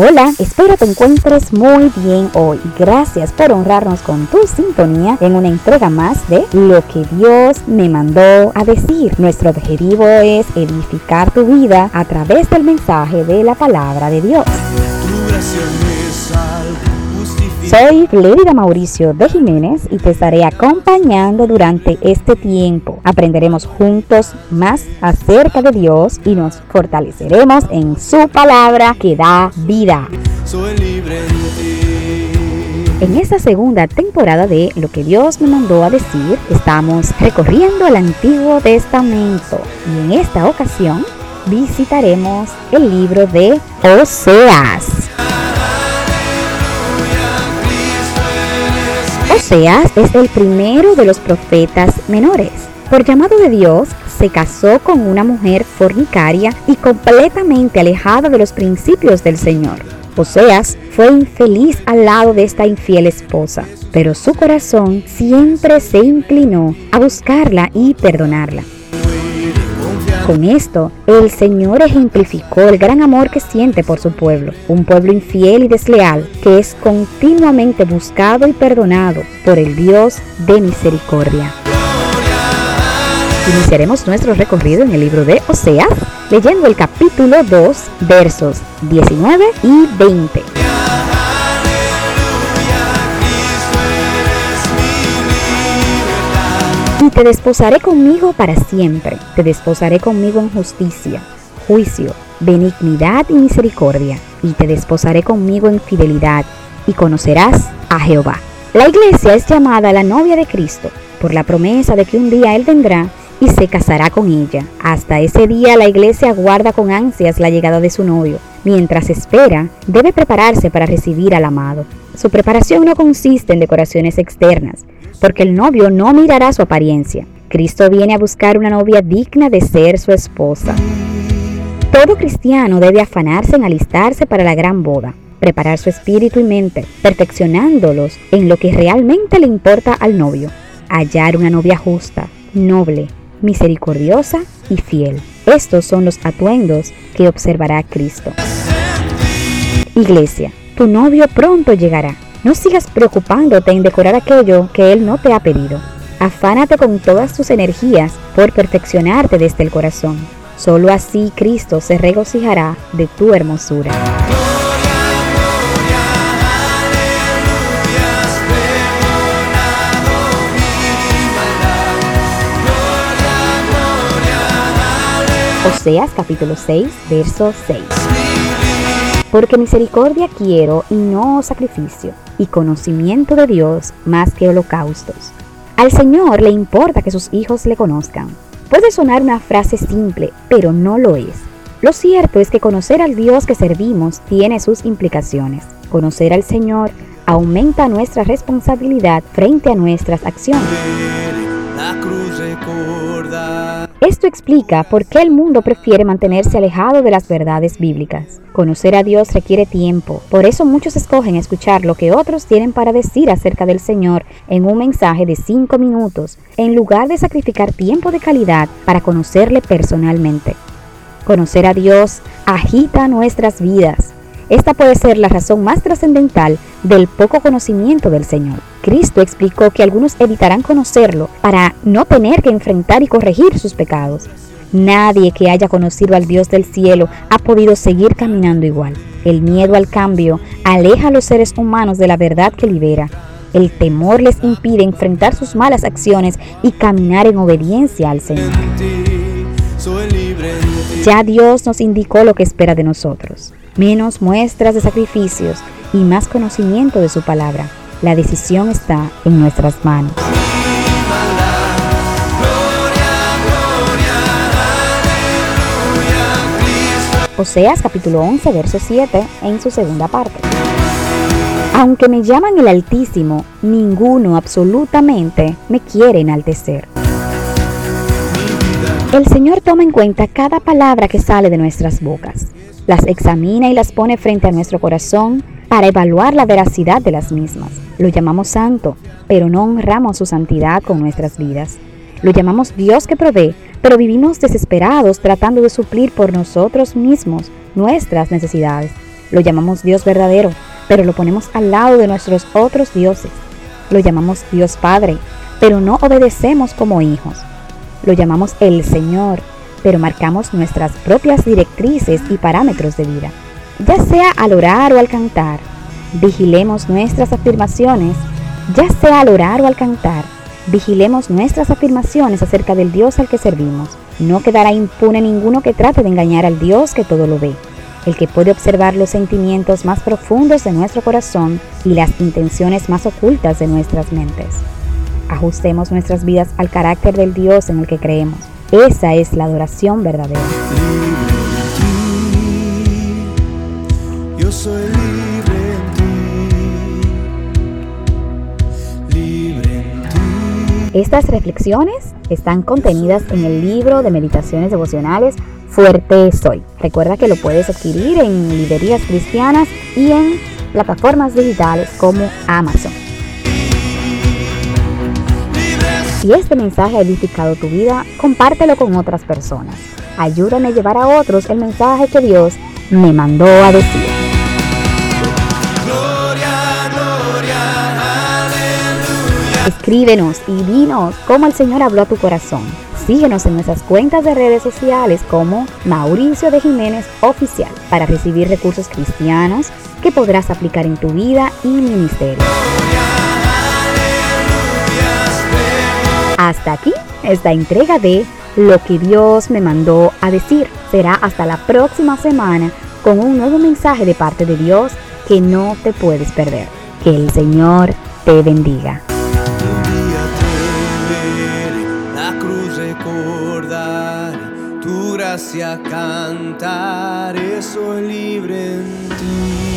Hola, espero te encuentres muy bien hoy. Gracias por honrarnos con tu sintonía en una entrega más de Lo que Dios me mandó a decir. Nuestro objetivo es edificar tu vida a través del mensaje de la palabra de Dios. Soy Flérida Mauricio de Jiménez y te estaré acompañando durante este tiempo. Aprenderemos juntos más acerca de Dios y nos fortaleceremos en su palabra que da vida. En esta segunda temporada de Lo que Dios me mandó a decir, estamos recorriendo el Antiguo Testamento y en esta ocasión visitaremos el libro de Oseas. Oseas es el primero de los profetas menores. Por llamado de Dios, se casó con una mujer fornicaria y completamente alejada de los principios del Señor. Oseas fue infeliz al lado de esta infiel esposa, pero su corazón siempre se inclinó a buscarla y perdonarla. Con esto, el Señor ejemplificó el gran amor que siente por su pueblo, un pueblo infiel y desleal que es continuamente buscado y perdonado por el Dios de misericordia. Iniciaremos nuestro recorrido en el libro de Oseas, leyendo el capítulo 2, versos 19 y 20. Te desposaré conmigo para siempre, te desposaré conmigo en justicia, juicio, benignidad y misericordia, y te desposaré conmigo en fidelidad, y conocerás a Jehová. La iglesia es llamada la novia de Cristo, por la promesa de que un día Él vendrá y se casará con ella. Hasta ese día la iglesia aguarda con ansias la llegada de su novio. Mientras espera, debe prepararse para recibir al amado. Su preparación no consiste en decoraciones externas, porque el novio no mirará su apariencia. Cristo viene a buscar una novia digna de ser su esposa. Todo cristiano debe afanarse en alistarse para la gran boda, preparar su espíritu y mente, perfeccionándolos en lo que realmente le importa al novio. Hallar una novia justa, noble, misericordiosa y fiel. Estos son los atuendos que observará Cristo. Iglesia, tu novio pronto llegará. No sigas preocupándote en decorar aquello que Él no te ha pedido. Afánate con todas tus energías por perfeccionarte desde el corazón. Solo así Cristo se regocijará de tu hermosura. Oseas capítulo 6, verso 6. Porque misericordia quiero y no sacrificio, y conocimiento de Dios más que holocaustos. Al Señor le importa que sus hijos le conozcan. Puede sonar una frase simple, pero no lo es. Lo cierto es que conocer al Dios que servimos tiene sus implicaciones. Conocer al Señor aumenta nuestra responsabilidad frente a nuestras acciones. Esto explica por qué el mundo prefiere mantenerse alejado de las verdades bíblicas. Conocer a Dios requiere tiempo, por eso muchos escogen escuchar lo que otros tienen para decir acerca del Señor en un mensaje de 5 minutos, en lugar de sacrificar tiempo de calidad para conocerle personalmente. Conocer a Dios agita nuestras vidas, esta puede ser la razón más trascendental del poco conocimiento del Señor. Cristo explicó que algunos evitarán conocerlo para no tener que enfrentar y corregir sus pecados. Nadie que haya conocido al Dios del cielo ha podido seguir caminando igual. El miedo al cambio aleja a los seres humanos de la verdad que libera. El temor les impide enfrentar sus malas acciones y caminar en obediencia al Señor. Ya Dios nos indicó lo que espera de nosotros menos muestras de sacrificios y más conocimiento de su palabra. La decisión está en nuestras manos. Oseas capítulo 11, verso 7 en su segunda parte. Aunque me llaman el Altísimo, ninguno absolutamente me quiere enaltecer. El Señor toma en cuenta cada palabra que sale de nuestras bocas las examina y las pone frente a nuestro corazón para evaluar la veracidad de las mismas. Lo llamamos santo, pero no honramos su santidad con nuestras vidas. Lo llamamos Dios que provee, pero vivimos desesperados tratando de suplir por nosotros mismos nuestras necesidades. Lo llamamos Dios verdadero, pero lo ponemos al lado de nuestros otros dioses. Lo llamamos Dios Padre, pero no obedecemos como hijos. Lo llamamos el Señor, pero marcamos nuestras propias directrices y parámetros de vida. Ya sea al orar o al cantar, vigilemos nuestras afirmaciones, ya sea al orar o al cantar, vigilemos nuestras afirmaciones acerca del Dios al que servimos. No quedará impune ninguno que trate de engañar al Dios que todo lo ve, el que puede observar los sentimientos más profundos de nuestro corazón y las intenciones más ocultas de nuestras mentes. Ajustemos nuestras vidas al carácter del Dios en el que creemos. Esa es la adoración verdadera. Yo soy libre en. Estas reflexiones están contenidas en el libro de meditaciones devocionales Fuerte Soy. Recuerda que lo puedes adquirir en librerías cristianas y en plataformas digitales como Amazon. Si este mensaje ha edificado tu vida, compártelo con otras personas. Ayúdame a llevar a otros el mensaje que Dios me mandó a decir. Escríbenos y dinos cómo el Señor habló a tu corazón. Síguenos en nuestras cuentas de redes sociales como Mauricio de Jiménez Oficial para recibir recursos cristianos que podrás aplicar en tu vida y ministerio. Hasta aquí esta entrega de Lo que Dios me mandó a decir. Será hasta la próxima semana con un nuevo mensaje de parte de Dios que no te puedes perder. Que el Señor te bendiga. recordar tu gracia, cantar, eso es libre en ti.